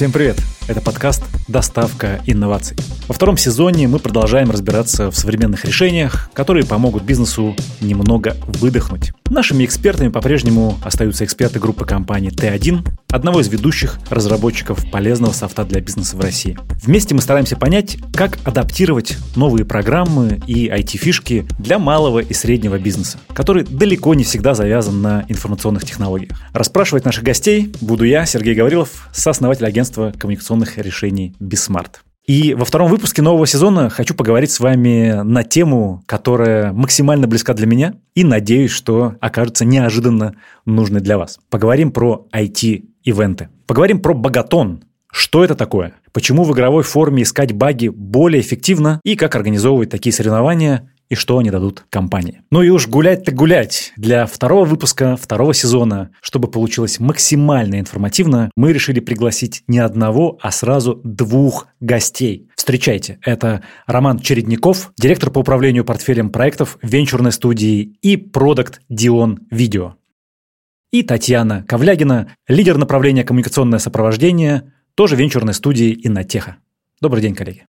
Всем привет! Это подкаст «Доставка инноваций». Во втором сезоне мы продолжаем разбираться в современных решениях, которые помогут бизнесу немного выдохнуть. Нашими экспертами по-прежнему остаются эксперты группы компании Т1, одного из ведущих разработчиков полезного софта для бизнеса в России. Вместе мы стараемся понять, как адаптировать новые программы и IT-фишки для малого и среднего бизнеса, который далеко не всегда завязан на информационных технологиях. Расспрашивать наших гостей буду я, Сергей Гаврилов, сооснователь агентства коммуникационных решений «Бисмарт». И во втором выпуске нового сезона хочу поговорить с вами на тему, которая максимально близка для меня и надеюсь, что окажется неожиданно нужной для вас. Поговорим про IT-ивенты. Поговорим про Богатон. Что это такое? Почему в игровой форме искать баги более эффективно и как организовывать такие соревнования и что они дадут компании. Ну и уж гулять-то гулять. Для второго выпуска второго сезона, чтобы получилось максимально информативно, мы решили пригласить не одного, а сразу двух гостей. Встречайте, это Роман Чередников, директор по управлению портфелем проектов венчурной студии и продукт Дион Видео. И Татьяна Ковлягина, лидер направления коммуникационное сопровождение, тоже венчурной студии Иннотеха. Добрый день, коллеги.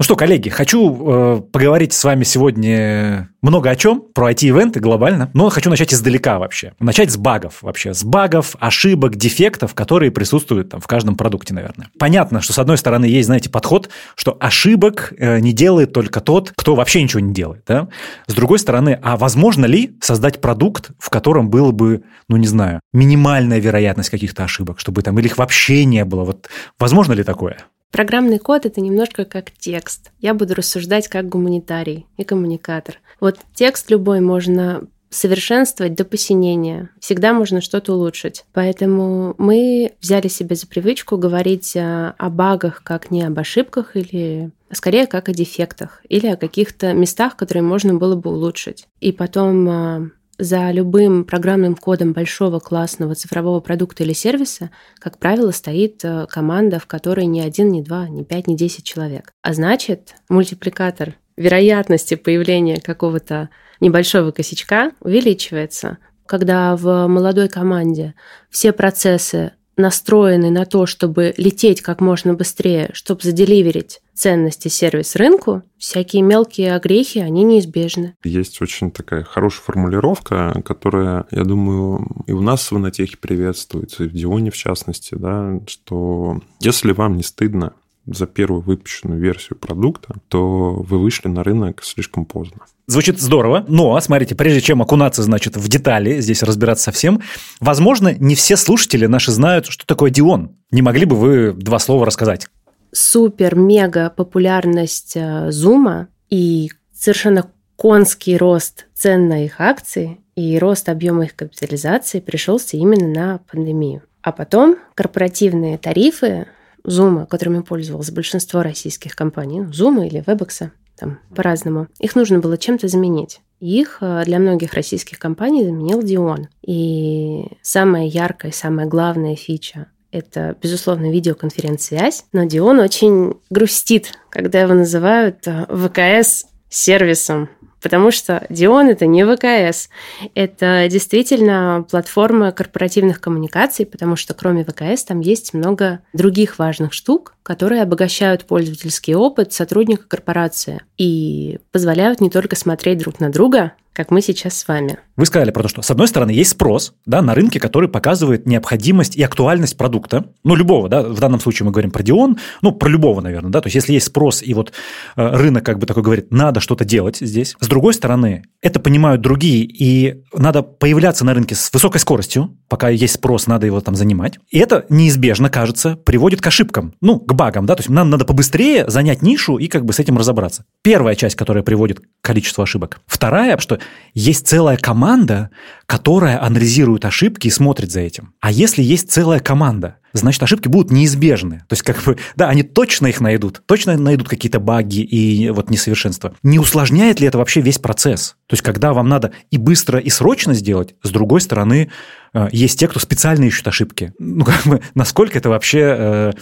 Ну что, коллеги, хочу э, поговорить с вами сегодня много о чем, про IT-ивенты глобально, но хочу начать издалека вообще. Начать с багов вообще, с багов, ошибок, дефектов, которые присутствуют там в каждом продукте, наверное. Понятно, что с одной стороны есть, знаете, подход, что ошибок э, не делает только тот, кто вообще ничего не делает, да? С другой стороны, а возможно ли создать продукт, в котором было бы, ну не знаю, минимальная вероятность каких-то ошибок, чтобы там или их вообще не было? Вот возможно ли такое? Программный код — это немножко как текст. Я буду рассуждать как гуманитарий и коммуникатор. Вот текст любой можно совершенствовать до посинения. Всегда можно что-то улучшить. Поэтому мы взяли себе за привычку говорить о, о багах как не об ошибках или а скорее как о дефектах или о каких-то местах, которые можно было бы улучшить. И потом а, за любым программным кодом большого классного цифрового продукта или сервиса, как правило, стоит э, команда, в которой ни один, ни два, ни пять, ни десять человек. А значит, мультипликатор вероятности появления какого-то небольшого косячка увеличивается. Когда в молодой команде все процессы настроены на то, чтобы лететь как можно быстрее, чтобы заделиверить ценности сервис рынку, всякие мелкие огрехи, они неизбежны. Есть очень такая хорошая формулировка, которая, я думаю, и у нас в Инотехе приветствуется, и в Дионе в частности, да, что если вам не стыдно за первую выпущенную версию продукта, то вы вышли на рынок слишком поздно. Звучит здорово, но, смотрите, прежде чем окунаться, значит, в детали, здесь разбираться совсем, возможно, не все слушатели наши знают, что такое Дион. Не могли бы вы два слова рассказать? Супер-мега популярность Зума э, и совершенно конский рост цен на их акции и рост объема их капитализации пришелся именно на пандемию. А потом корпоративные тарифы Zoom, которыми пользовалось большинство российских компаний, Zoom или Webex, там по-разному, их нужно было чем-то заменить. Их э, для многих российских компаний заменил Dion. И самая яркая, самая главная фича это, безусловно, видеоконференц-связь, но Дион очень грустит, когда его называют э, ВКС-сервисом потому что Дион это не ВКС, это действительно платформа корпоративных коммуникаций, потому что кроме ВКС там есть много других важных штук, которые обогащают пользовательский опыт сотрудника корпорации и позволяют не только смотреть друг на друга, как мы сейчас с вами. Вы сказали про то, что с одной стороны есть спрос да, на рынке, который показывает необходимость и актуальность продукта, ну, любого, да, в данном случае мы говорим про Дион, ну, про любого, наверное, да, то есть если есть спрос и вот э, рынок как бы такой говорит, надо что-то делать здесь. С другой стороны, это понимают другие, и надо появляться на рынке с высокой скоростью, пока есть спрос, надо его там занимать. И это неизбежно, кажется, приводит к ошибкам, ну, к багам, да, то есть нам надо побыстрее занять нишу и как бы с этим разобраться. Первая часть, которая приводит к количеству ошибок. Вторая, что есть целая команда, которая анализирует ошибки и смотрит за этим. А если есть целая команда, значит, ошибки будут неизбежны. То есть, как бы, да, они точно их найдут, точно найдут какие-то баги и вот несовершенства. Не усложняет ли это вообще весь процесс? То есть, когда вам надо и быстро, и срочно сделать, с другой стороны, э, есть те, кто специально ищут ошибки. Ну, как бы, насколько это вообще э,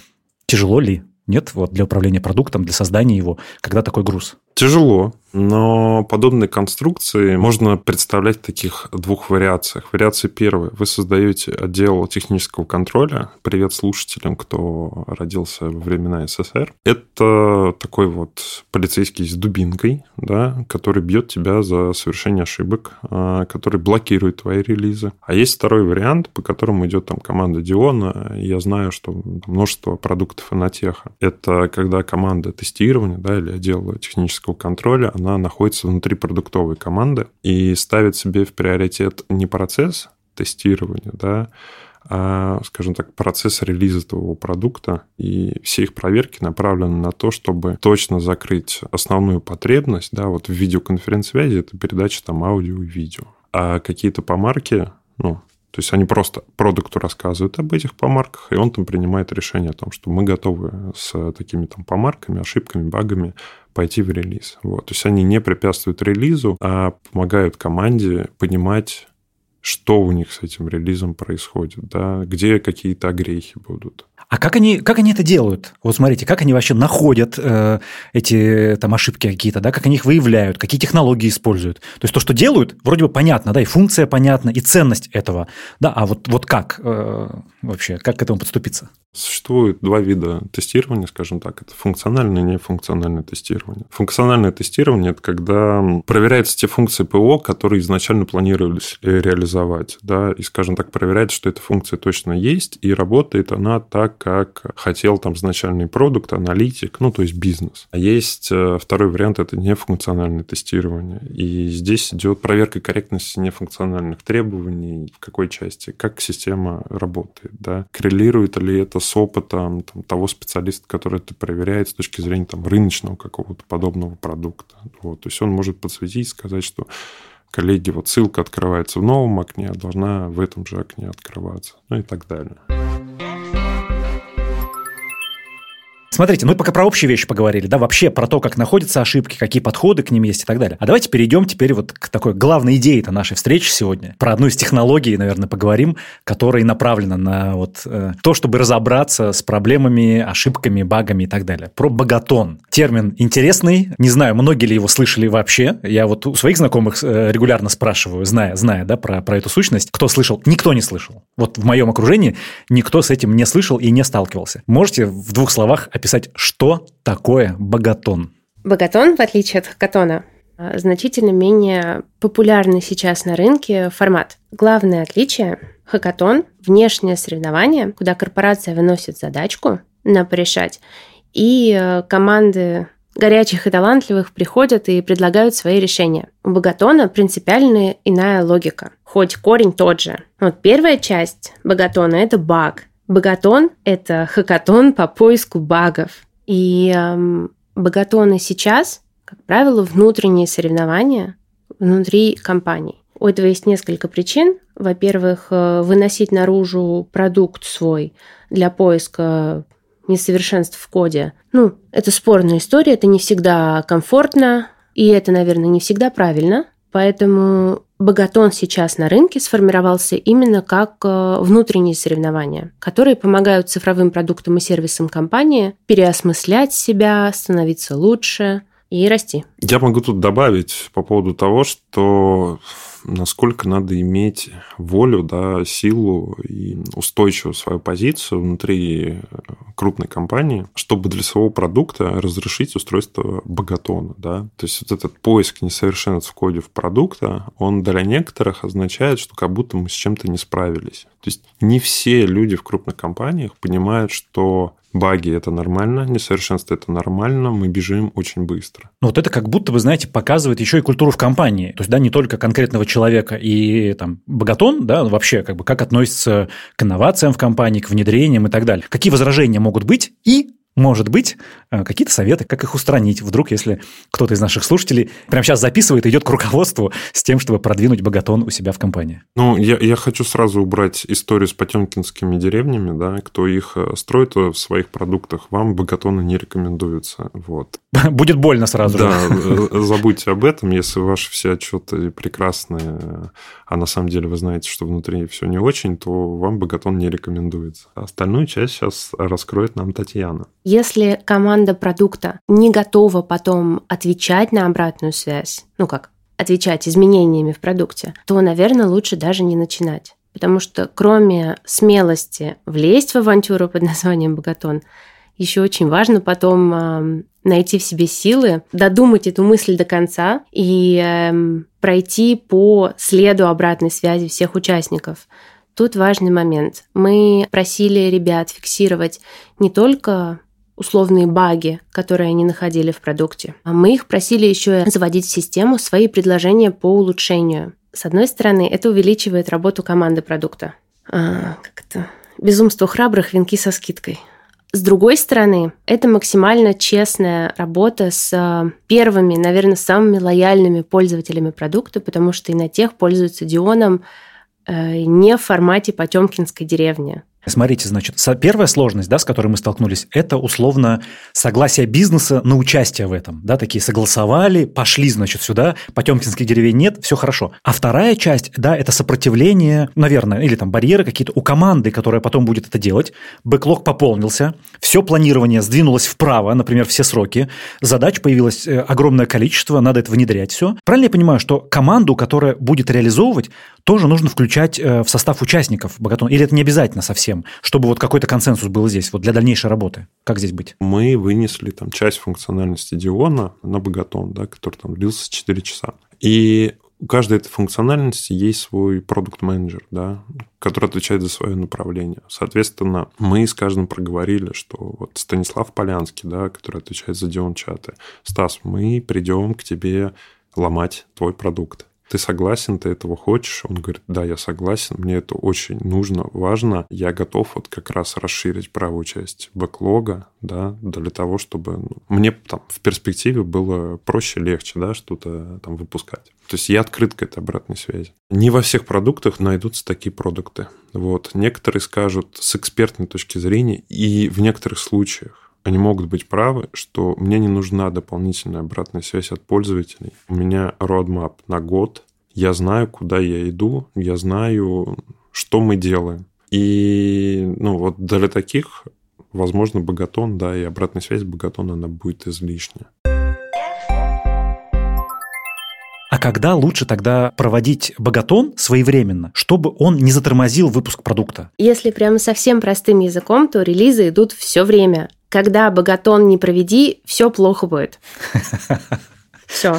тяжело ли? Нет, вот для управления продуктом, для создания его, когда такой груз? Тяжело. Но подобные конструкции можно представлять в таких двух вариациях. Вариация первая. Вы создаете отдел технического контроля. Привет слушателям, кто родился во времена СССР. Это такой вот полицейский с дубинкой, да, который бьет тебя за совершение ошибок, а, который блокирует твои релизы. А есть второй вариант, по которому идет там команда Диона. Я знаю, что множество продуктов Инотеха. Это когда команда тестирования да, или отдел технического контроля, она находится внутри продуктовой команды и ставит себе в приоритет не процесс тестирования, да, а, скажем так, процесс релиза твоего продукта, и все их проверки направлены на то, чтобы точно закрыть основную потребность, да, вот в видеоконференц-связи это передача там аудио и видео. А какие-то помарки, ну, то есть они просто продукту рассказывают об этих помарках, и он там принимает решение о том, что мы готовы с такими там помарками, ошибками, багами пойти в релиз. Вот. То есть они не препятствуют релизу, а помогают команде понимать, что у них с этим релизом происходит, да, где какие-то огрехи будут. А как они, как они это делают? Вот смотрите, как они вообще находят э, эти там ошибки какие-то, да, как они их выявляют, какие технологии используют. То есть то, что делают, вроде бы понятно, да, и функция понятна, и ценность этого, да, а вот, вот как э, вообще, как к этому подступиться? Существует два вида тестирования, скажем так. Это функциональное и нефункциональное тестирование. Функциональное тестирование – это когда проверяются те функции ПО, которые изначально планировались реализовать. Да, и, скажем так, проверяется, что эта функция точно есть, и работает она так, как хотел там изначальный продукт, аналитик, ну, то есть бизнес. А есть э, второй вариант – это нефункциональное тестирование. И здесь идет проверка корректности нефункциональных требований, в какой части, как система работает, да, коррелирует ли это с опытом там, того специалиста, который это проверяет с точки зрения там, рыночного какого-то подобного продукта. Вот. То есть он может подсветить, сказать, что коллеги, вот ссылка открывается в новом окне, а должна в этом же окне открываться, ну и так далее. Смотрите, ну пока про общие вещи поговорили, да, вообще про то, как находятся ошибки, какие подходы к ним есть и так далее. А давайте перейдем теперь вот к такой главной идее нашей встречи сегодня. Про одну из технологий, наверное, поговорим, которая направлена на вот э, то, чтобы разобраться с проблемами, ошибками, багами и так далее. Про богатон. Термин интересный. Не знаю, многие ли его слышали вообще. Я вот у своих знакомых э, регулярно спрашиваю, зная, зная, да, про, про эту сущность. Кто слышал? Никто не слышал. Вот в моем окружении никто с этим не слышал и не сталкивался. Можете в двух словах что такое богатон. Богатон, в отличие от хакатона, а, значительно менее популярный сейчас на рынке формат. Главное отличие – хакатон – внешнее соревнование, куда корпорация выносит задачку на порешать, и э, команды горячих и талантливых приходят и предлагают свои решения. У богатона принципиально иная логика, хоть корень тот же. Вот первая часть богатона – это баг, Богатон – это хакатон по поиску багов. И эм, богатоны сейчас, как правило, внутренние соревнования внутри компаний. У этого есть несколько причин. Во-первых, э, выносить наружу продукт свой для поиска несовершенств в коде. Ну, это спорная история, это не всегда комфортно, и это, наверное, не всегда правильно. Поэтому Богатон сейчас на рынке сформировался именно как э, внутренние соревнования, которые помогают цифровым продуктам и сервисам компании переосмыслять себя, становиться лучше и расти. Я могу тут добавить по поводу того, что насколько надо иметь волю, да, силу и устойчивую свою позицию внутри э, крупной компании, чтобы для своего продукта разрешить устройство богатона. Да? То есть вот этот поиск несовершенств в коде в продукта, он для некоторых означает, что как будто мы с чем-то не справились. То есть не все люди в крупных компаниях понимают, что баги – это нормально, несовершенство – это нормально, мы бежим очень быстро. Ну, вот это как будто бы, знаете, показывает еще и культуру в компании. То есть, да, не только конкретного человека и там богатон, да, вообще как бы как относится к инновациям в компании, к внедрениям и так далее. Какие возражения могут быть и может быть, э, какие-то советы, как их устранить, вдруг, если кто-то из наших слушателей прямо сейчас записывает и идет к руководству с тем, чтобы продвинуть богатон у себя в компании. Ну, я, я хочу сразу убрать историю с потемкинскими деревнями, да, кто их э, строит в своих продуктах, вам богатоны не рекомендуются, вот. Будет больно сразу да, же. Да, э, забудьте об этом, если ваши все отчеты прекрасные, а на самом деле вы знаете, что внутри все не очень, то вам богатон не рекомендуется. Остальную часть сейчас раскроет нам Татьяна. Если команда продукта не готова потом отвечать на обратную связь, ну как, отвечать изменениями в продукте, то, наверное, лучше даже не начинать. Потому что кроме смелости влезть в авантюру под названием «Богатон», еще очень важно потом э, найти в себе силы, додумать эту мысль до конца и э, пройти по следу обратной связи всех участников. Тут важный момент. Мы просили ребят фиксировать не только условные баги, которые они находили в продукте. А мы их просили еще заводить в систему свои предложения по улучшению. С одной стороны, это увеличивает работу команды продукта. А, как это? Безумство храбрых, венки со скидкой. С другой стороны, это максимально честная работа с а, первыми, наверное, самыми лояльными пользователями продукта, потому что и на тех пользуются Дионом э, не в формате Потемкинской деревни. Смотрите, значит, первая сложность, да, с которой мы столкнулись, это условно согласие бизнеса на участие в этом. Да, такие согласовали, пошли, значит, сюда, потемкинских деревень нет, все хорошо. А вторая часть, да, это сопротивление, наверное, или там барьеры какие-то у команды, которая потом будет это делать. Бэклог пополнился, все планирование сдвинулось вправо, например, все сроки, задач появилось э, огромное количество, надо это внедрять все. Правильно я понимаю, что команду, которая будет реализовывать, тоже нужно включать э, в состав участников Богатон? Или это не обязательно совсем, чтобы вот какой-то консенсус был здесь, вот для дальнейшей работы? Как здесь быть? Мы вынесли там часть функциональности Диона на Богатон, да, который там длился 4 часа. И у каждой этой функциональности есть свой продукт-менеджер, да, который отвечает за свое направление. Соответственно, мы с каждым проговорили, что вот Станислав Полянский, да, который отвечает за Дион чаты, Стас, мы придем к тебе ломать твой продукт ты согласен, ты этого хочешь? Он говорит, да, я согласен, мне это очень нужно, важно. Я готов вот как раз расширить правую часть бэклога, да, для того, чтобы ну, мне там в перспективе было проще, легче, да, что-то там выпускать. То есть я открыт к этой обратной связи. Не во всех продуктах найдутся такие продукты. Вот. Некоторые скажут с экспертной точки зрения, и в некоторых случаях они могут быть правы, что мне не нужна дополнительная обратная связь от пользователей. У меня roadmap на год, я знаю, куда я иду, я знаю, что мы делаем. И ну, вот для таких, возможно, богатон, да, и обратная связь богатона, она будет излишняя. А когда лучше тогда проводить богатон своевременно, чтобы он не затормозил выпуск продукта? Если прямо совсем простым языком, то релизы идут все время когда богатон не проведи, все плохо будет. Все.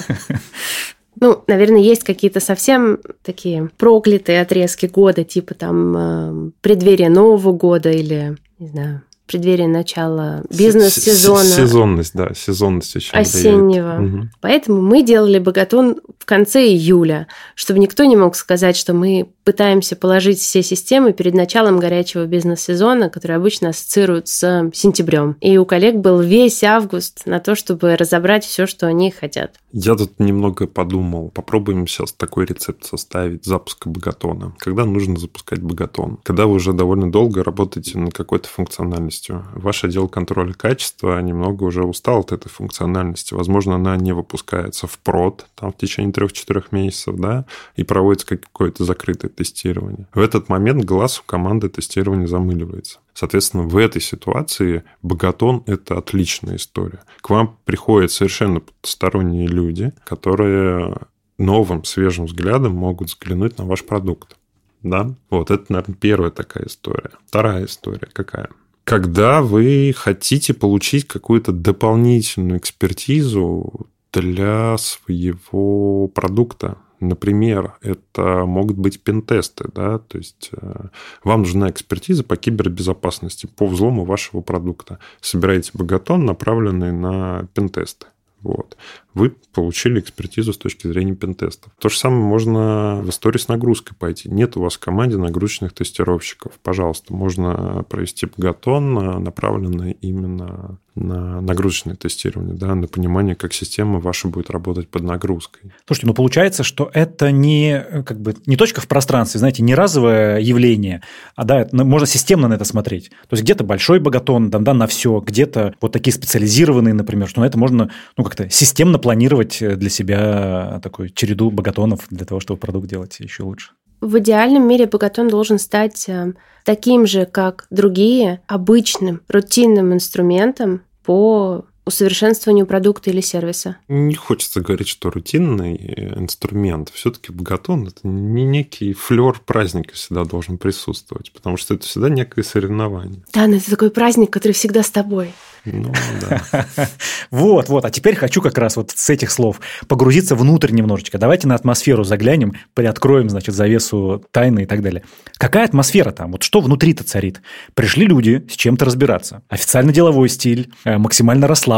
Ну, наверное, есть какие-то совсем такие проклятые отрезки года, типа там э, преддверие Нового года или, не знаю, преддверие начала бизнес-сезона. Сезонность, да, сезонность очень Осеннего. Угу. Поэтому мы делали богатон в конце июля, чтобы никто не мог сказать, что мы пытаемся положить все системы перед началом горячего бизнес-сезона, который обычно ассоциируют с сентябрем. И у коллег был весь август на то, чтобы разобрать все, что они хотят. Я тут немного подумал, попробуем сейчас такой рецепт составить запуска богатона. Когда нужно запускать богатон? Когда вы уже довольно долго работаете над какой-то функциональностью. Ваш отдел контроля качества немного уже устал от этой функциональности. Возможно, она не выпускается в прод там, в течение 3-4 месяцев, да, и проводится какое-то закрытое тестирование. В этот момент глаз у команды тестирования замыливается. Соответственно, в этой ситуации богатон – это отличная история. К вам приходят совершенно сторонние люди, которые новым, свежим взглядом могут взглянуть на ваш продукт. Да? Вот это, наверное, первая такая история. Вторая история какая? Когда вы хотите получить какую-то дополнительную экспертизу для своего продукта, Например, это могут быть пентесты, да, то есть э, вам нужна экспертиза по кибербезопасности, по взлому вашего продукта. Собираете богатон, направленный на пентесты. Вот. Вы получили экспертизу с точки зрения пентестов. То же самое можно в истории с нагрузкой пойти. Нет у вас в команде нагрузочных тестировщиков. Пожалуйста, можно провести богатон, направленный именно на нагрузочное тестирование, да, на понимание, как система ваша будет работать под нагрузкой. Слушайте, ну получается, что это не, как бы, не точка в пространстве, знаете, не разовое явление, а да, можно системно на это смотреть. То есть где-то большой богатон, да, да, на все, где-то вот такие специализированные, например, что на это можно ну, как-то системно планировать для себя такую череду богатонов для того, чтобы продукт делать еще лучше. В идеальном мире Богатон должен стать э, таким же, как другие, обычным, рутинным инструментом по усовершенствованию продукта или сервиса? Не хочется говорить, что рутинный инструмент. Все-таки богатон это не некий флер праздника всегда должен присутствовать, потому что это всегда некое соревнование. Да, но это такой праздник, который всегда с тобой. Ну, да. Вот, вот. А теперь хочу как раз вот с этих слов погрузиться внутрь немножечко. Давайте на атмосферу заглянем, приоткроем, значит, завесу тайны и так далее. Какая атмосфера там? Вот что внутри-то царит? Пришли люди с чем-то разбираться. Официально деловой стиль, э, максимально расслабленный.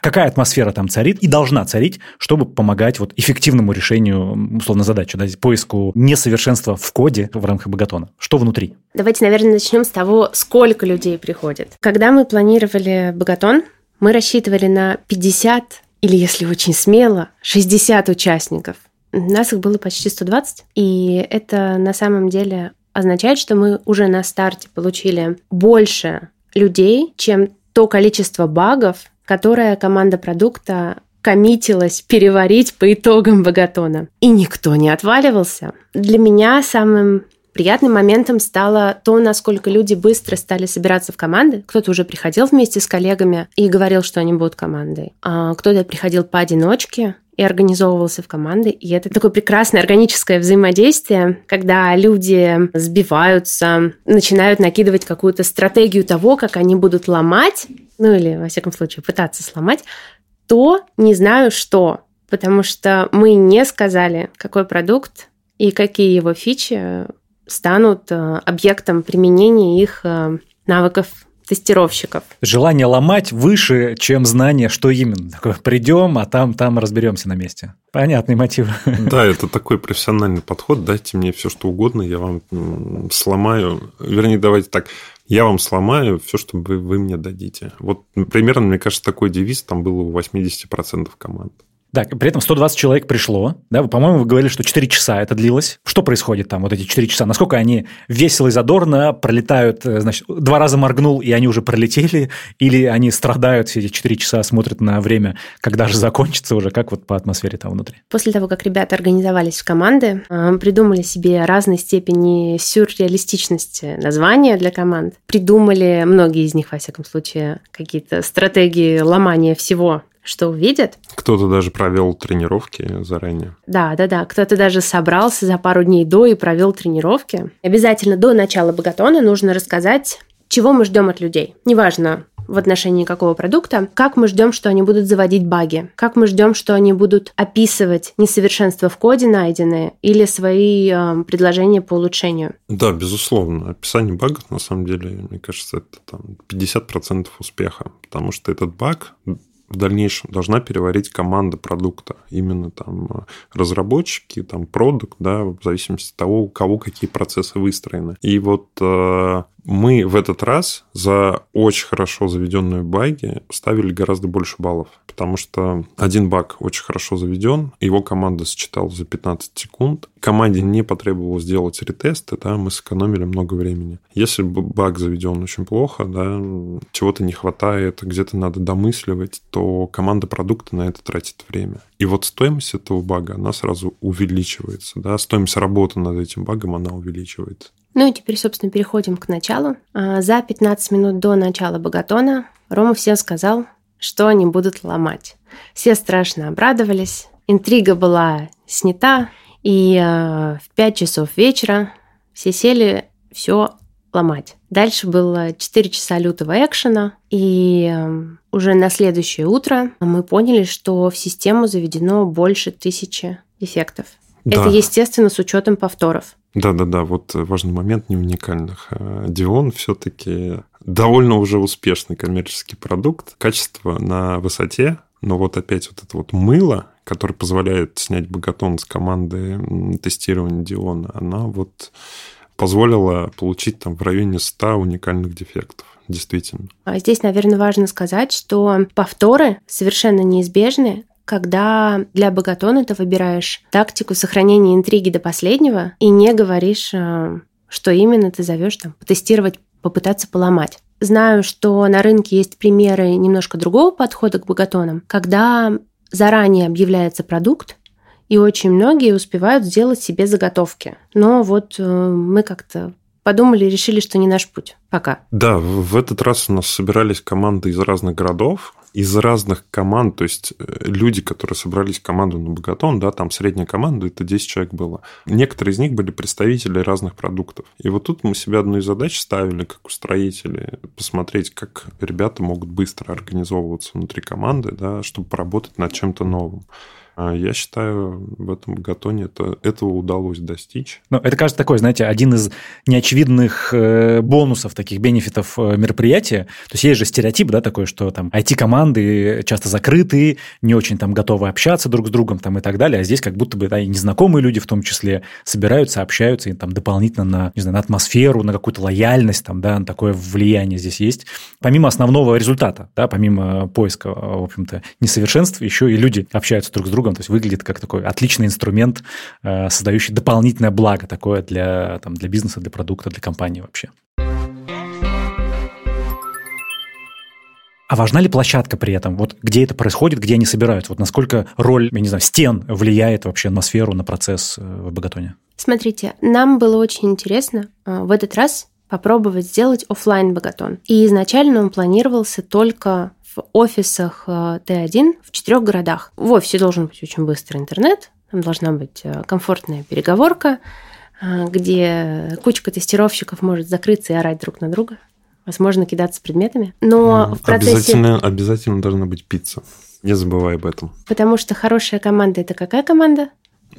Какая атмосфера там царит и должна царить, чтобы помогать вот эффективному решению, условно, задачи, да, поиску несовершенства в коде в рамках Богатона? Что внутри? Давайте, наверное, начнем с того, сколько людей приходит. Когда мы планировали Богатон, мы рассчитывали на 50 или, если очень смело, 60 участников. У нас их было почти 120, и это на самом деле означает, что мы уже на старте получили больше людей, чем то количество багов, которое команда продукта коммитилась переварить по итогам Богатона. И никто не отваливался. Для меня самым Приятным моментом стало то, насколько люди быстро стали собираться в команды. Кто-то уже приходил вместе с коллегами и говорил, что они будут командой. А кто-то приходил поодиночке, и организовывался в команды. И это такое прекрасное органическое взаимодействие, когда люди сбиваются, начинают накидывать какую-то стратегию того, как они будут ломать, ну или, во всяком случае, пытаться сломать, то не знаю что, потому что мы не сказали, какой продукт и какие его фичи станут э, объектом применения их э, навыков тестировщиков. Желание ломать выше, чем знание, что именно. Такое, придем, а там, там разберемся на месте. Понятный мотив. Да, это такой профессиональный подход. Дайте мне все, что угодно, я вам сломаю. Вернее, давайте так. Я вам сломаю все, что вы, вы мне дадите. Вот примерно, мне кажется, такой девиз там был у 80% команд. Да, при этом 120 человек пришло. Да, по-моему, вы говорили, что 4 часа это длилось. Что происходит там, вот эти 4 часа? Насколько они весело и задорно пролетают, э, значит, два раза моргнул, и они уже пролетели? Или они страдают все эти 4 часа, смотрят на время, когда же закончится уже? Как вот по атмосфере там внутри? После того, как ребята организовались в команды, э, придумали себе разной степени сюрреалистичности названия для команд, придумали, многие из них, во всяком случае, какие-то стратегии ломания всего что увидят. Кто-то даже провел тренировки заранее. Да, да, да. Кто-то даже собрался за пару дней до и провел тренировки. Обязательно до начала богатона нужно рассказать, чего мы ждем от людей. Неважно, в отношении какого продукта, как мы ждем, что они будут заводить баги, как мы ждем, что они будут описывать несовершенства в коде найденные или свои э, предложения по улучшению. Да, безусловно. Описание багов, на самом деле, мне кажется, это там 50% успеха, потому что этот баг в дальнейшем должна переварить команда продукта. Именно там э, разработчики, там продукт, да, в зависимости от того, у кого какие процессы выстроены. И вот э, мы в этот раз за очень хорошо заведенную баги ставили гораздо больше баллов, потому что один баг очень хорошо заведен, его команда считала за 15 секунд. Команде не потребовалось сделать ретесты, да, мы сэкономили много времени. Если баг заведен очень плохо, да, чего-то не хватает, где-то надо домысливать, то команда продукта на это тратит время. И вот стоимость этого бага, она сразу увеличивается, да, стоимость работы над этим багом, она увеличивается. Ну и теперь, собственно, переходим к началу. А, за 15 минут до начала богатона Рома всем сказал, что они будут ломать. Все страшно обрадовались, интрига была снята, и а, в 5 часов вечера все сели все ломать. Дальше было 4 часа лютого экшена, и а, уже на следующее утро мы поняли, что в систему заведено больше тысячи дефектов. Да. Это, естественно, с учетом повторов. Да-да-да, вот важный момент не уникальных. Э, Дион все-таки довольно уже успешный коммерческий продукт. Качество на высоте, но вот опять вот это вот мыло, которое позволяет снять богатон с команды тестирования Диона, она вот позволила получить там в районе 100 уникальных дефектов действительно. А здесь, наверное, важно сказать, что повторы совершенно неизбежны, когда для богатона ты выбираешь тактику сохранения интриги до последнего и не говоришь, э, что именно ты зовешь там потестировать, попытаться поломать. Знаю, что на рынке есть примеры немножко другого подхода к богатонам, когда заранее объявляется продукт, и очень многие успевают сделать себе заготовки. Но вот э, мы как-то подумали решили, что не наш путь. Пока. Да, в этот раз у нас собирались команды из разных городов, из разных команд, то есть э, люди, которые собрались в команду на Богатон, да, там средняя команда, это 10 человек было. Некоторые из них были представители разных продуктов. И вот тут мы себе одну из задач ставили, как устроители, посмотреть, как ребята могут быстро организовываться внутри команды, да, чтобы поработать над чем-то новым. А я считаю, в этом гатоне это, этого удалось достичь. Ну, это, кажется, такой, знаете, один из неочевидных э, бонусов, таких бенефитов э, мероприятия. То есть есть же стереотип, да, такой, что там IT-команды часто закрытые, не очень там готовы общаться друг с другом там, и так далее. А здесь как будто бы да, и незнакомые люди в том числе собираются, общаются, и там дополнительно на, не знаю, на атмосферу, на какую-то лояльность, там, да, на такое влияние здесь есть. Помимо основного результата, да, помимо поиска, в общем-то, несовершенств, еще и люди общаются друг с другом другом, то есть выглядит как такой отличный инструмент, э, создающий дополнительное благо такое для, там, для бизнеса, для продукта, для компании вообще. А важна ли площадка при этом? Вот где это происходит, где они собираются? Вот насколько роль, я не знаю, стен влияет вообще на сферу, на процесс э, в Богатоне? Смотрите, нам было очень интересно э, в этот раз попробовать сделать офлайн богатон. И изначально он планировался только в офисах э, Т1 в четырех городах. В офисе должен быть очень быстрый интернет, там должна быть э, комфортная переговорка, э, где кучка тестировщиков может закрыться и орать друг на друга. Возможно, кидаться предметами. Но в процессе... Обязательно, обязательно должна быть пицца. Не забывай об этом. Потому что хорошая команда – это какая команда?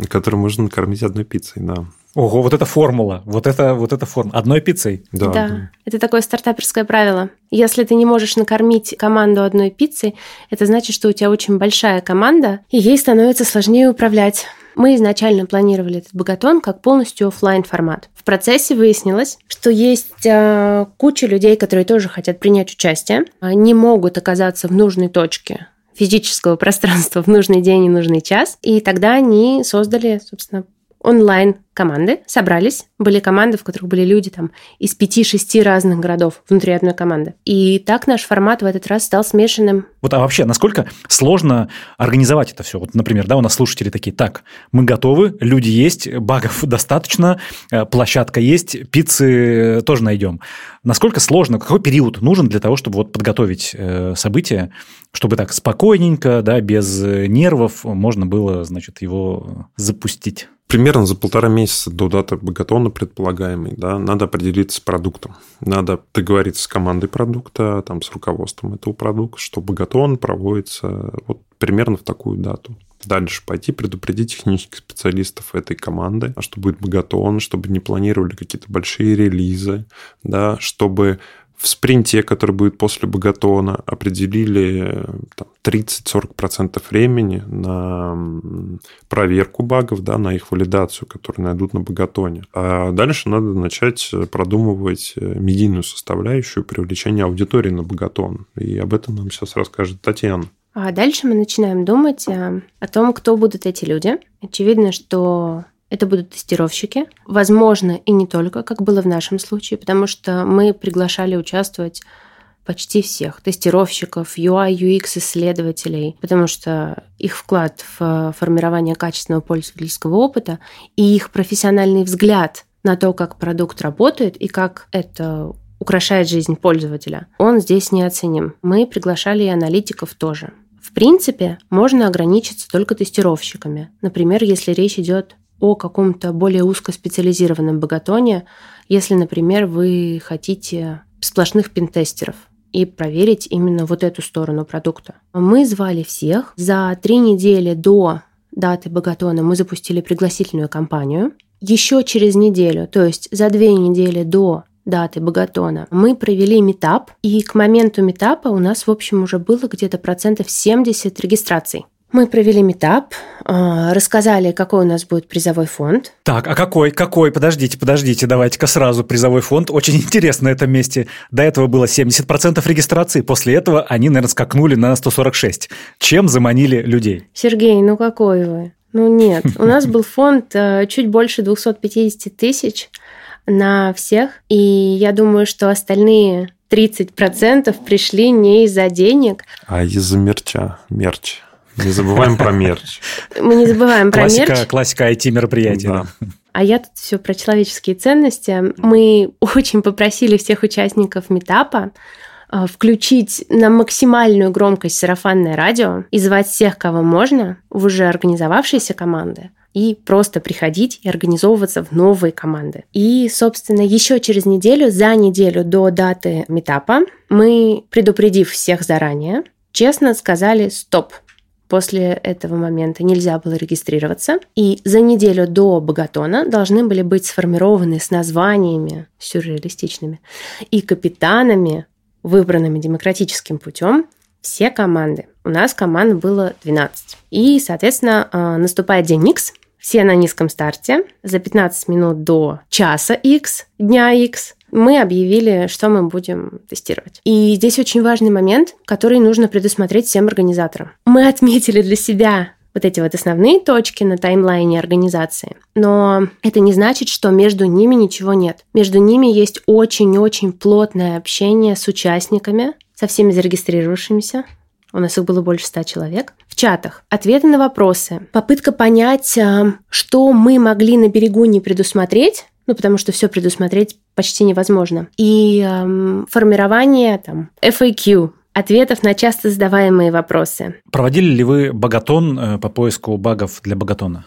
Которую можно накормить одной пиццей, да. Ого, вот эта формула, вот это, вот эта формула. Одной пиццей? Да, да. да. Это такое стартаперское правило. Если ты не можешь накормить команду одной пиццей, это значит, что у тебя очень большая команда, и ей становится сложнее управлять. Мы изначально планировали этот богатон как полностью офлайн формат. В процессе выяснилось, что есть э, куча людей, которые тоже хотят принять участие, не могут оказаться в нужной точке физического пространства в нужный день и нужный час. И тогда они создали, собственно, онлайн команды собрались. Были команды, в которых были люди там из пяти-шести разных городов внутри одной команды. И так наш формат в этот раз стал смешанным. Вот, а вообще, насколько сложно организовать это все? Вот, например, да, у нас слушатели такие, так, мы готовы, люди есть, багов достаточно, э, площадка есть, пиццы тоже найдем. Насколько сложно, какой период нужен для того, чтобы вот подготовить э, событие, чтобы так спокойненько, да, без нервов можно было, значит, его запустить? Примерно за полтора месяца до даты богатона предполагаемой, да, надо определиться с продуктом. Надо договориться с командой продукта, там, с руководством этого продукта, что богатон проводится вот примерно в такую дату. Дальше пойти предупредить технических специалистов этой команды, что будет богатон, чтобы не планировали какие-то большие релизы, да, чтобы в спринте, который будет после Богатона, определили 30-40% времени на проверку багов, да, на их валидацию, которые найдут на Богатоне. А дальше надо начать продумывать медийную составляющую привлечения аудитории на Богатон. И об этом нам сейчас расскажет Татьяна. А дальше мы начинаем думать э, о том, кто будут эти люди. Очевидно, что это будут тестировщики. Возможно, и не только, как было в нашем случае, потому что мы приглашали участвовать почти всех тестировщиков, UI, UX исследователей, потому что их вклад в формирование качественного пользовательского опыта и их профессиональный взгляд на то, как продукт работает и как это украшает жизнь пользователя, он здесь неоценим. Мы приглашали и аналитиков тоже. В принципе, можно ограничиться только тестировщиками. Например, если речь идет о каком-то более узкоспециализированном богатоне, если, например, вы хотите сплошных пентестеров и проверить именно вот эту сторону продукта. Мы звали всех. За три недели до даты богатона мы запустили пригласительную кампанию. Еще через неделю, то есть за две недели до даты богатона, мы провели метап, и к моменту метапа у нас, в общем, уже было где-то процентов 70 регистраций. Мы провели метап, а, рассказали, какой у нас будет призовой фонд. Так, а какой? Какой? Подождите, подождите, давайте-ка сразу призовой фонд. Очень интересно на этом месте. До этого было 70% регистрации, после этого они, наверное, скакнули на 146. Чем заманили людей? Сергей, ну какой вы? Ну нет, у нас был фонд э, чуть больше 250 тысяч на всех, и я думаю, что остальные 30% пришли не из-за денег. А из-за мерча, мерч Не забываем про мерч. Мы не забываем про Классика, мерч. классика IT-мероприятия. Да. А я тут все про человеческие ценности. Мы очень попросили всех участников метапа а, включить на максимальную громкость сарафанное радио и звать всех, кого можно, в уже организовавшиеся команды и просто приходить и организовываться в новые команды. И, собственно, еще через неделю, за неделю до даты метапа, мы, предупредив всех заранее, честно сказали «стоп». После этого момента нельзя было регистрироваться. И за неделю до Богатона должны были быть сформированы с названиями сюрреалистичными и капитанами, выбранными демократическим путем, все команды. У нас команд было 12. И, соответственно, а, наступает день X, все на низком старте. За 15 минут до часа X, дня X, мы объявили, что мы будем тестировать. И здесь очень важный момент, который нужно предусмотреть всем организаторам. Мы отметили для себя вот эти вот основные точки на таймлайне организации. Но это не значит, что между ними ничего нет. Между ними есть очень-очень плотное общение с участниками, со всеми зарегистрировавшимися, у нас их было больше ста человек, в чатах. Ответы на вопросы. Попытка понять, а, что мы могли на берегу не предусмотреть, ну, потому что все предусмотреть почти невозможно. И эм, формирование там FAQ, ответов на часто задаваемые вопросы. Проводили ли вы богатон э, по поиску багов для богатона?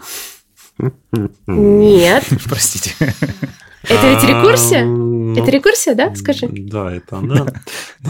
Нет. Простите. Это ведь рекурсия? Ну, Это рекурсия, да? Скажи. Да, это она.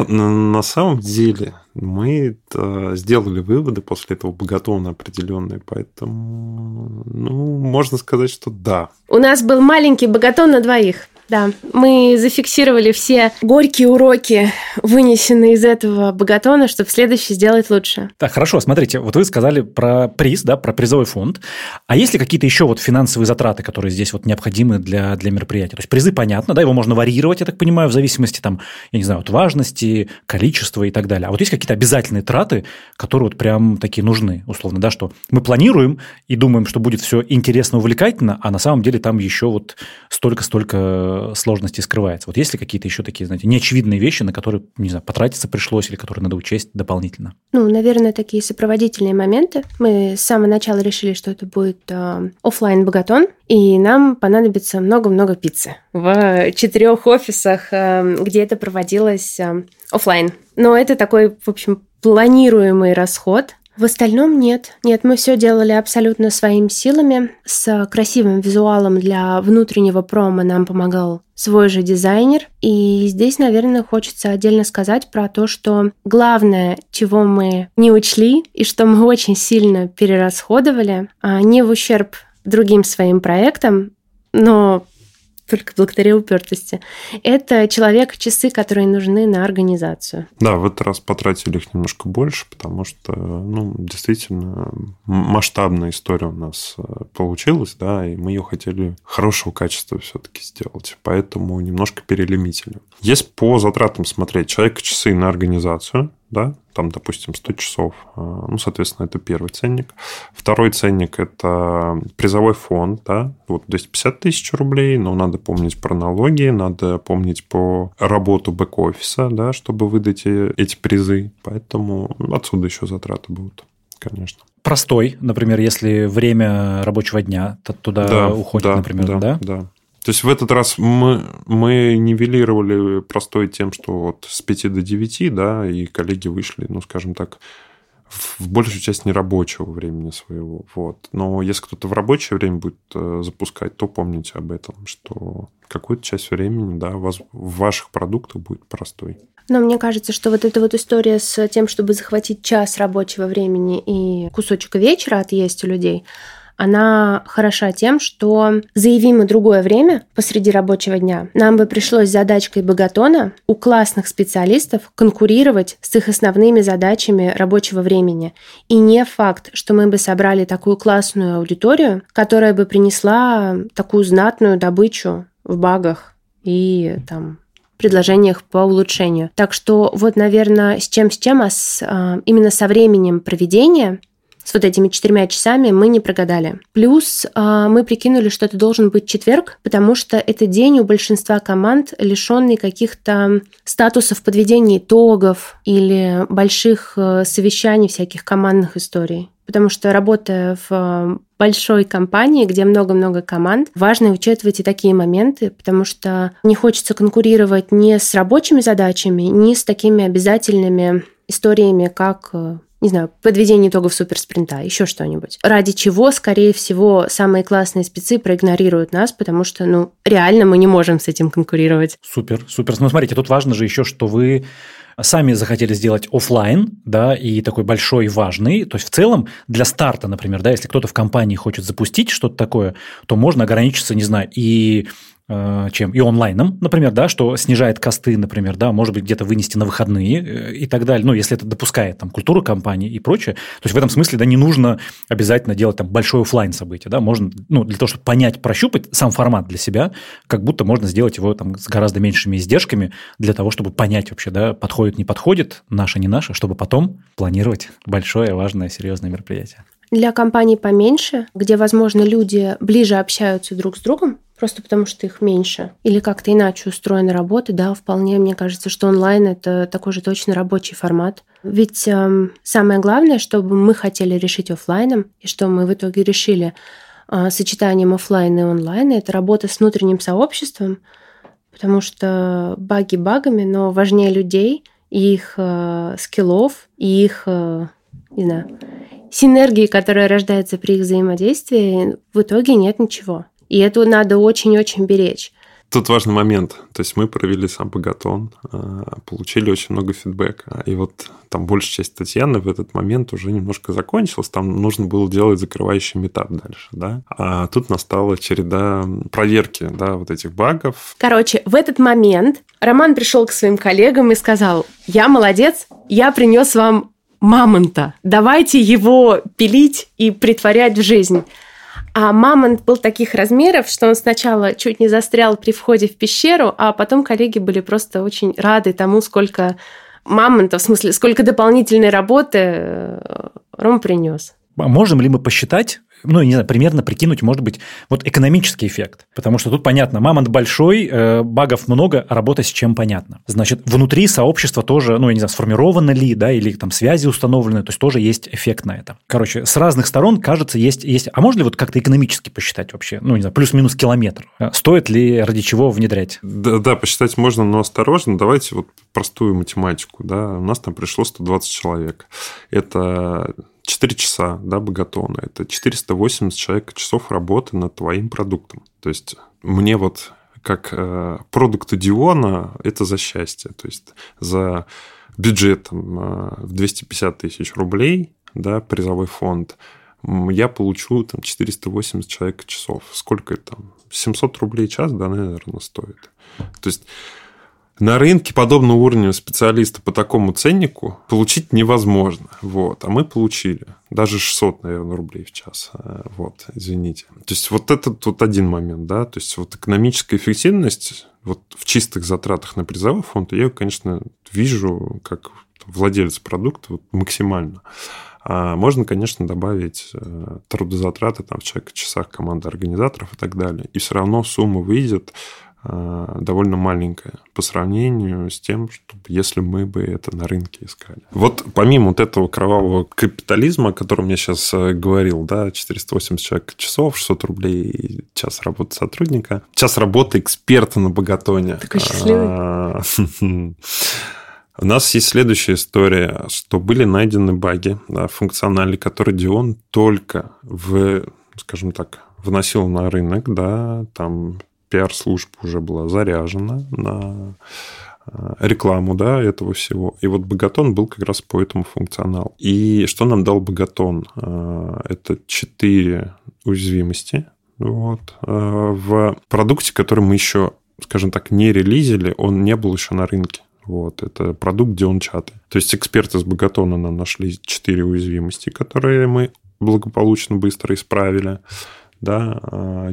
На, самом деле мы э, сделали выводы после этого богатона определенные, поэтому, ну, можно сказать, что да. У нас был маленький богатон на двоих. Да, мы зафиксировали все горькие уроки, вынесенные из этого богатона, чтобы следующий сделать лучше. Так, хорошо, смотрите, вот вы сказали про приз, да, про призовой фонд. А есть ли какие-то еще вот финансовые затраты, которые здесь вот необходимы для, для мероприятия? То есть призы, понятно, да, его можно варьировать, я так понимаю, в зависимости там, я не знаю, от важности, количества и так далее. А вот есть какие-то обязательные траты, которые вот прям такие нужны, условно, да, что мы планируем и думаем, что будет все интересно, увлекательно, а на самом деле там еще вот столько-столько сложностей скрывается. Вот есть ли какие-то еще такие, знаете, неочевидные вещи, на которые, не знаю, потратиться пришлось или которые надо учесть дополнительно? Ну, наверное, такие сопроводительные моменты. Мы с самого начала решили, что это будет э, офлайн богатон, и нам понадобится много-много пиццы в четырех офисах, э, где это проводилось э, офлайн. Но это такой, в общем, планируемый расход, в остальном нет. Нет, мы все делали абсолютно своими силами. С красивым визуалом для внутреннего промо нам помогал свой же дизайнер. И здесь, наверное, хочется отдельно сказать про то, что главное, чего мы не учли и что мы очень сильно перерасходовали, а не в ущерб другим своим проектам, но только благодаря упертости. Это человек-часы, которые нужны на организацию. Да, в этот раз потратили их немножко больше, потому что, ну, действительно, масштабная история у нас э, получилась, да, и мы ее хотели хорошего качества все-таки сделать, поэтому немножко перелимитили. Если по затратам смотреть, человек-часы на организацию, да, там, допустим, 100 часов, а, ну, соответственно, это первый ценник. Второй ценник – это призовой фонд, да, вот 250 тысяч рублей, но надо помнить про налоги, надо помнить по работу бэк-офиса, да, чтобы выдать э, эти призы, поэтому отсюда еще затраты будут, конечно. Простой, например, если время рабочего дня туда да, уходит, да, например, да? Да, да. То есть в этот раз мы, мы нивелировали простой тем, что вот с 5 до 9, да, и коллеги вышли, ну, скажем так, в большую часть нерабочего времени своего. Вот. Но если кто-то в рабочее время будет э, запускать, то помните об этом, что какую-то часть времени да, вас, в ваших продуктах будет простой. Но мне кажется, что вот эта вот история с тем, чтобы захватить час рабочего времени и кусочек вечера отъесть у людей, она хороша тем, что заявим мы другое время посреди рабочего дня, нам бы пришлось задачкой богатона у классных специалистов конкурировать с их основными задачами рабочего времени. И не факт, что мы бы собрали такую классную аудиторию, которая бы принесла такую знатную добычу в багах и там предложениях по улучшению. Так что вот, наверное, с чем с чем, а с, а, именно со временем проведения с вот этими четырьмя часами мы не прогадали. Плюс а, мы прикинули, что это должен быть четверг, потому что это день у большинства команд, лишенный каких-то статусов подведения итогов или больших э, совещаний, всяких командных историй. Потому что работая в э, большой компании, где много-много команд, важно учитывать и такие моменты, потому что не хочется конкурировать не с рабочими задачами, не с такими обязательными историями, как э, не знаю, подведение итогов суперспринта, еще что-нибудь. Ради чего, скорее всего, самые классные спецы проигнорируют нас, потому что, ну, реально мы не можем с этим конкурировать. Супер, супер. Ну, смотрите, тут важно же еще, что вы сами захотели сделать офлайн, да, и такой большой, важный. То есть в целом для старта, например, да, если кто-то в компании хочет запустить что-то такое, то можно ограничиться, не знаю, и чем и онлайном, например, да, что снижает косты, например, да, может быть, где-то вынести на выходные э, и так далее, ну, если это допускает там культуру компании и прочее. То есть в этом смысле, да, не нужно обязательно делать там большое офлайн событие, да, можно, ну, для того, чтобы понять, прощупать сам формат для себя, как будто можно сделать его там с гораздо меньшими издержками для того, чтобы понять вообще, да, подходит, не подходит, наше, не наше, чтобы потом планировать большое, важное, серьезное мероприятие. Для компаний поменьше, где, возможно, люди ближе общаются друг с другом, просто потому что их меньше, или как-то иначе устроена работа, да, вполне мне кажется, что онлайн это такой же точно рабочий формат. Ведь э, самое главное, чтобы мы хотели решить офлайном, и что мы в итоге решили э, сочетанием офлайна и онлайна, это работа с внутренним сообществом, потому что баги багами, но важнее людей, их э, скиллов, их, э, не знаю, синергии, которая рождается при их взаимодействии, в итоге нет ничего. И это надо очень-очень беречь. Тут важный момент. То есть мы провели сам богатон, а, получили очень много фидбэка. И вот там большая часть Татьяны в этот момент уже немножко закончилась. Там нужно было делать закрывающий метап дальше. Да? А тут настала череда проверки да, вот этих багов. Короче, в этот момент Роман пришел к своим коллегам и сказал, я молодец, я принес вам мамонта. Давайте его пилить и притворять в жизнь. А мамонт был таких размеров, что он сначала чуть не застрял при входе в пещеру, а потом коллеги были просто очень рады тому, сколько мамонта, в смысле, сколько дополнительной работы э, Ром принес. А можем ли мы посчитать, ну, не знаю, примерно прикинуть, может быть, вот экономический эффект. Потому что тут понятно, мамонт большой, э, багов много, а работа с чем понятно. Значит, внутри сообщества тоже, ну, я не знаю, сформировано ли, да, или там связи установлены, то есть тоже есть эффект на это. Короче, с разных сторон, кажется, есть... есть... А можно ли вот как-то экономически посчитать вообще? Ну, не знаю, плюс-минус километр. Э, стоит ли ради чего внедрять? Да, да, посчитать можно, но осторожно. Давайте вот простую математику, да. У нас там пришло 120 человек. Это 4 часа, да, богатона. Это 480 человек часов работы над твоим продуктом. То есть мне вот как э, продукту Диона это за счастье. То есть за бюджетом э, в 250 тысяч рублей, да, призовой фонд, я получу там 480 человек часов. Сколько это? 700 рублей час, да, наверное, стоит. То есть на рынке подобного уровня специалиста по такому ценнику получить невозможно. Вот. А мы получили. Даже 600, наверное, рублей в час. Э, вот, извините. То есть, вот это вот один момент, да. То есть, вот экономическая эффективность вот в чистых затратах на призовой фонд, я конечно, вижу как владелец продукта вот, максимально. А можно, конечно, добавить э, трудозатраты там, в человека часах команды организаторов и так далее. И все равно сумма выйдет довольно маленькая по сравнению с тем, что если мы бы это на рынке искали. Вот помимо вот этого кровавого капитализма, о котором я сейчас э, говорил, да, 480 человек часов, 600 рублей час работы сотрудника, час работы эксперта на богатоне. Такой счастливый. У нас есть следующая история, что были найдены баги да, функциональные, которые Дион только в, скажем так, вносил на рынок, да, там пиар-служба уже была заряжена на э, рекламу да, этого всего. И вот Богатон был как раз по этому функционалу. И что нам дал Богатон? Э, это четыре уязвимости вот, э, в продукте, который мы еще, скажем так, не релизили, он не был еще на рынке. Вот, это продукт чаты. То есть эксперты с Богатона нам нашли четыре уязвимости, которые мы благополучно быстро исправили да, а,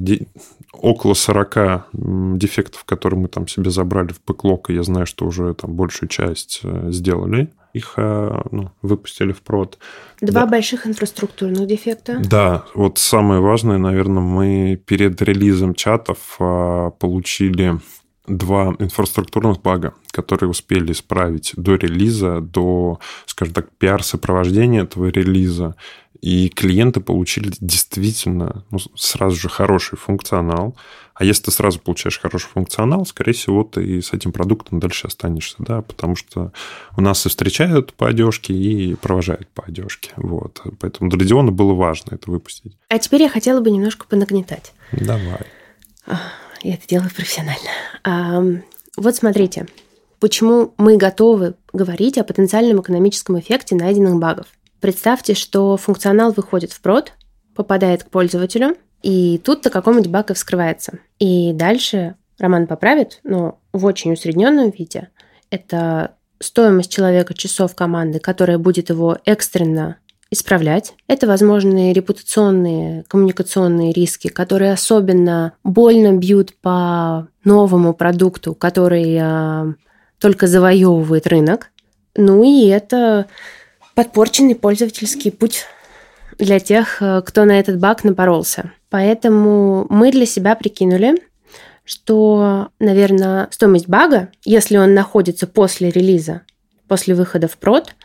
около 40 дефектов, которые мы там себе забрали в бэклог, и я знаю, что уже там большую часть э, сделали. их э, ну, выпустили в прод. Два да. больших инфраструктурных дефекта. Да, вот самое важное, наверное, мы перед релизом чатов э, получили два инфраструктурных бага, которые успели исправить до релиза, до, скажем так, пиар-сопровождения этого релиза. И клиенты получили действительно ну, сразу же хороший функционал. А если ты сразу получаешь хороший функционал, скорее всего, ты и с этим продуктом дальше останешься, да, потому что у нас и встречают по одежке, и провожают по одежке. Вот. Поэтому для Диона было важно это выпустить. А теперь я хотела бы немножко понагнетать. Давай я это делаю профессионально. А, вот смотрите, почему мы готовы говорить о потенциальном экономическом эффекте найденных багов. Представьте, что функционал выходит в прод, попадает к пользователю, и тут-то какой-нибудь баг и вскрывается. И дальше Роман поправит, но в очень усредненном виде. Это стоимость человека часов команды, которая будет его экстренно исправлять. Это возможные репутационные, коммуникационные риски, которые особенно больно бьют по новому продукту, который а, только завоевывает рынок. Ну и это подпорченный пользовательский путь для тех, а, кто на этот баг напоролся. Поэтому мы для себя прикинули, что, наверное, стоимость бага, если он находится после релиза, после выхода в прод,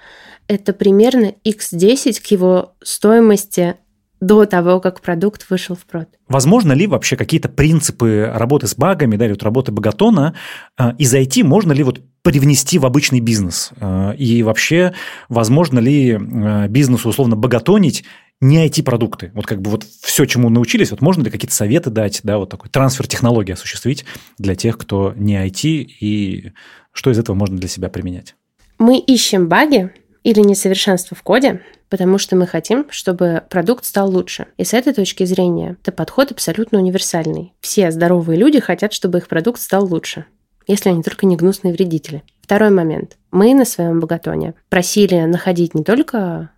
это примерно x10 к его стоимости до того, как продукт вышел в прод. Возможно ли вообще какие-то принципы работы с багами, да, или вот работы Багатона э, из IT можно ли вот привнести в обычный бизнес? Э, и вообще, возможно ли э, бизнесу условно багатонить не IT-продукты? Вот как бы вот все, чему научились, вот можно ли какие-то советы дать, да, вот такой трансфер технологий осуществить для тех, кто не IT, и что из этого можно для себя применять? Мы ищем баги, или несовершенство в коде, потому что мы хотим, чтобы продукт стал лучше. И с этой точки зрения это подход абсолютно универсальный. Все здоровые люди хотят, чтобы их продукт стал лучше, если они только не гнусные вредители. Второй момент. Мы на своем богатоне просили находить не только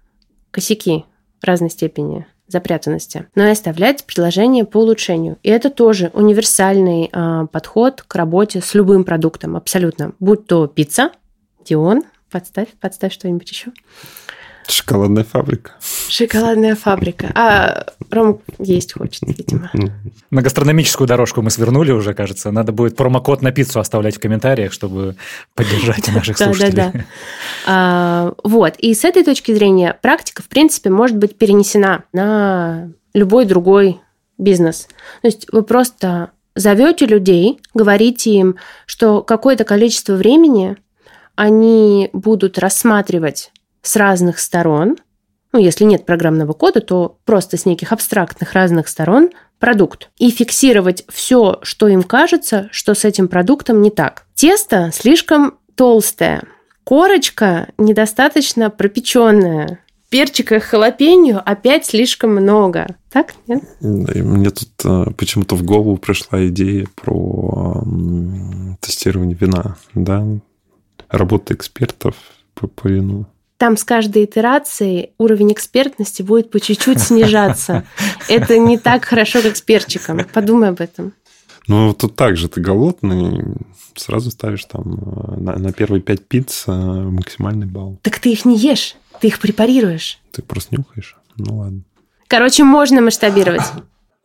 косяки разной степени запрятанности, но и оставлять предложения по улучшению. И это тоже универсальный э, подход к работе с любым продуктом, абсолютно. Будь то пицца, Дион, Подставь, подставь что-нибудь еще. Шоколадная фабрика. Шоколадная фабрика. А Ром есть хочет, видимо. На гастрономическую дорожку мы свернули уже, кажется. Надо будет промокод на пиццу оставлять в комментариях, чтобы поддержать наших слушателей. Да, да, да. Вот. И с этой точки зрения практика, в принципе, может быть перенесена на любой другой бизнес. То есть вы просто зовете людей, говорите им, что какое-то количество времени они будут рассматривать с разных сторон, ну, если нет программного кода, то просто с неких абстрактных разных сторон продукт и фиксировать все, что им кажется, что с этим продуктом не так. Тесто слишком толстое, корочка недостаточно пропеченная, перчика халапеньо опять слишком много. Так, нет? Мне тут э, почему-то в голову пришла идея про тестирование вина, да, работа экспертов по, по вину? Там с каждой итерацией уровень экспертности будет по чуть-чуть снижаться. Это не так хорошо, как с перчиком. Подумай об этом. Ну, тут так же ты голодный, сразу ставишь там э, на, на первые пять пиц э, максимальный балл. Так ты их не ешь, ты их препарируешь. Ты просто нюхаешь? Ну ладно. Короче, можно масштабировать.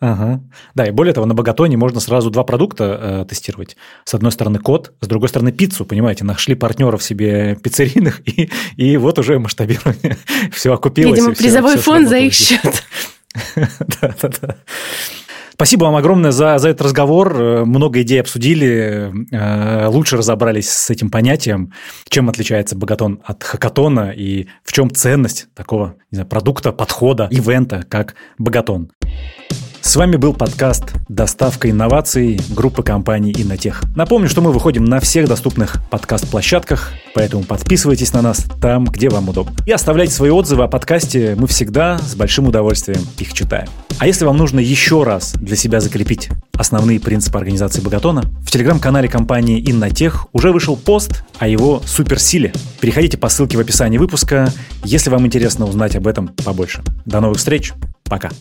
Ага. Да, и более того, на Богатоне можно сразу два продукта э, тестировать. С одной стороны код, с другой стороны пиццу, понимаете, нашли партнеров себе пиццерийных, и, и вот уже масштабирование. все окупилось. Видимо, призовой все, фонд за их счет. Да, да, да. Спасибо вам огромное за, за этот разговор. Э, много идей обсудили, э, лучше разобрались с этим понятием, чем отличается Богатон от хакатона и в чем ценность такого знаю, продукта, подхода, ивента, как Богатон. С вами был подкаст «Доставка инноваций» группы компаний «Иннотех». Напомню, что мы выходим на всех доступных подкаст-площадках, поэтому подписывайтесь на нас там, где вам удобно. И оставляйте свои отзывы о подкасте, мы всегда с большим удовольствием их читаем. А если вам нужно еще раз для себя закрепить основные принципы организации Богатона, в телеграм-канале компании «Иннотех» уже вышел пост о его суперсиле. Переходите по ссылке в описании выпуска, если вам интересно узнать об этом побольше. До новых встреч, пока!